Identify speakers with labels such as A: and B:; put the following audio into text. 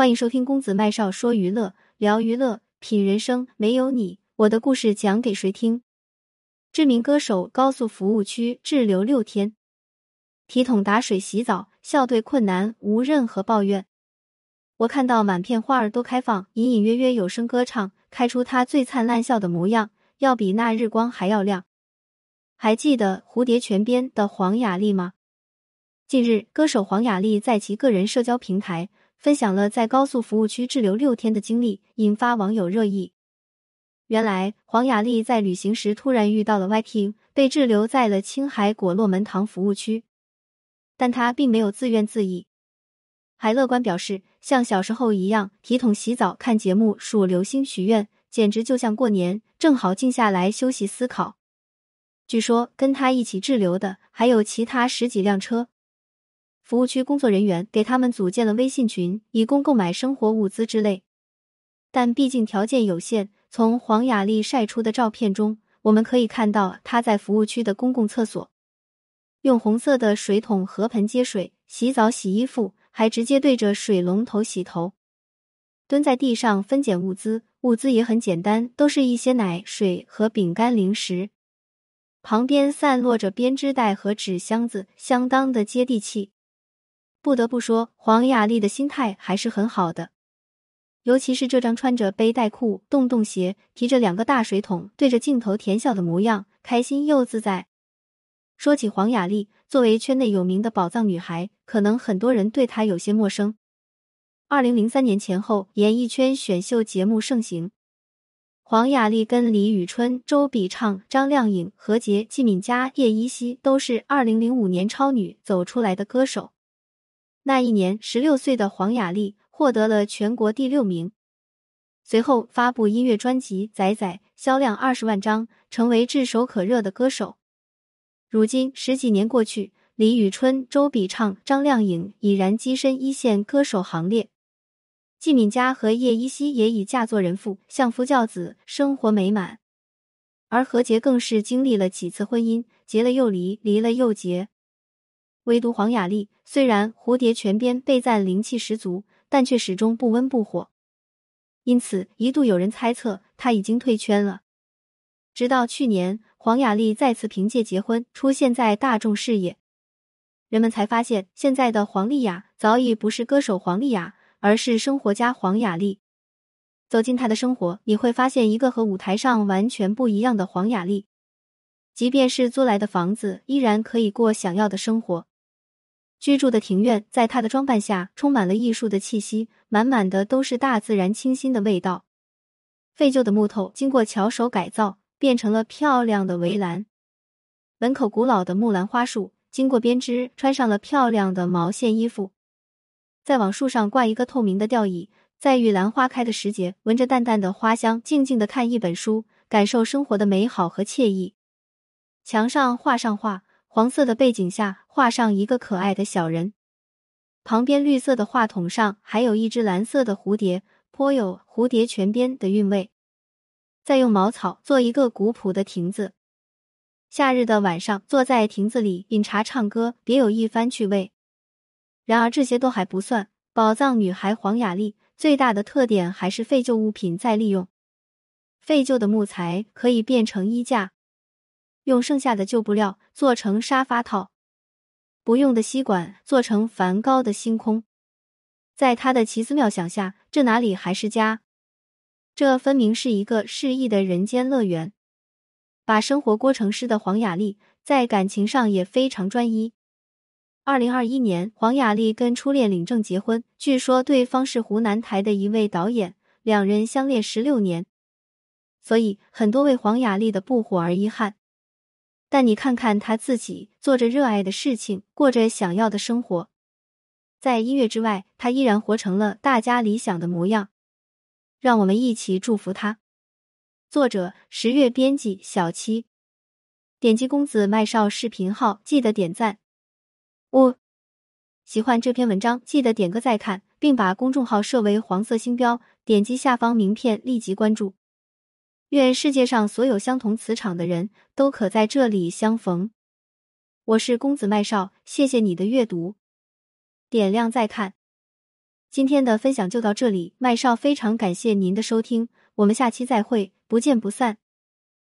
A: 欢迎收听公子麦少说娱乐，聊娱乐，品人生。没有你，我的故事讲给谁听？知名歌手高速服务区滞留六天，提桶打水洗澡，笑对困难无任何抱怨。我看到满片花儿都开放，隐隐约约有声歌唱，开出他最灿烂笑的模样，要比那日光还要亮。还记得蝴蝶泉边的黄雅莉吗？近日，歌手黄雅莉在其个人社交平台。分享了在高速服务区滞留六天的经历，引发网友热议。原来黄雅莉在旅行时突然遇到了 YT，被滞留在了青海果洛门塘服务区，但她并没有自怨自艾，还乐观表示，像小时候一样提桶洗澡、看节目、数流星许愿，简直就像过年，正好静下来休息思考。据说跟他一起滞留的还有其他十几辆车。服务区工作人员给他们组建了微信群，以供购买生活物资之类。但毕竟条件有限，从黄雅莉晒出的照片中，我们可以看到她在服务区的公共厕所，用红色的水桶和盆接水洗澡、洗衣服，还直接对着水龙头洗头。蹲在地上分拣物资，物资也很简单，都是一些奶、水和饼干、零食。旁边散落着编织袋和纸箱子，相当的接地气。不得不说，黄雅莉的心态还是很好的，尤其是这张穿着背带裤、洞洞鞋、提着两个大水桶，对着镜头甜笑的模样，开心又自在。说起黄雅莉，作为圈内有名的宝藏女孩，可能很多人对她有些陌生。二零零三年前后，演艺圈选秀节目盛行，黄雅莉跟李宇春、周笔畅、张靓颖、何洁、季敏佳、叶一茜都是二零零五年超女走出来的歌手。那一年，十六岁的黄雅莉获得了全国第六名。随后发布音乐专辑《仔仔》，销量二十万张，成为炙手可热的歌手。如今十几年过去，李宇春、周笔畅、张靓颖已然跻身一线歌手行列。季敏佳和叶一茜也已嫁作人妇，相夫教子，生活美满。而何洁更是经历了几次婚姻，结了又离，离了又结。唯独黄雅莉，虽然蝴蝶泉边被赞灵气十足，但却始终不温不火。因此，一度有人猜测她已经退圈了。直到去年，黄雅莉再次凭借结婚出现在大众视野，人们才发现现在的黄丽雅早已不是歌手黄丽雅，而是生活家黄雅莉。走进她的生活，你会发现一个和舞台上完全不一样的黄雅莉。即便是租来的房子，依然可以过想要的生活。居住的庭院，在他的装扮下充满了艺术的气息，满满的都是大自然清新的味道。废旧的木头经过巧手改造，变成了漂亮的围栏。门口古老的木兰花树经过编织，穿上了漂亮的毛线衣服。再往树上挂一个透明的吊椅，在玉兰花开的时节，闻着淡淡的花香，静静的看一本书，感受生活的美好和惬意。墙上画上画。黄色的背景下画上一个可爱的小人，旁边绿色的话筒上还有一只蓝色的蝴蝶，颇有蝴蝶泉边的韵味。再用茅草做一个古朴的亭子，夏日的晚上坐在亭子里饮茶唱歌，别有一番趣味。然而这些都还不算，宝藏女孩黄雅莉最大的特点还是废旧物品再利用，废旧的木材可以变成衣架。用剩下的旧布料做成沙发套，不用的吸管做成梵高的星空，在他的奇思妙想下，这哪里还是家？这分明是一个诗意的人间乐园。把生活过成诗的黄雅莉，在感情上也非常专一。二零二一年，黄雅莉跟初恋领证结婚，据说对方是湖南台的一位导演，两人相恋十六年，所以很多为黄雅莉的不火而遗憾。但你看看他自己，做着热爱的事情，过着想要的生活，在音乐之外，他依然活成了大家理想的模样。让我们一起祝福他。作者：十月，编辑：小七。点击公子麦少视频号，记得点赞。五，喜欢这篇文章，记得点个再看，并把公众号设为黄色星标，点击下方名片立即关注。愿世界上所有相同磁场的人都可在这里相逢。我是公子麦少，谢谢你的阅读，点亮再看。今天的分享就到这里，麦少非常感谢您的收听，我们下期再会，不见不散。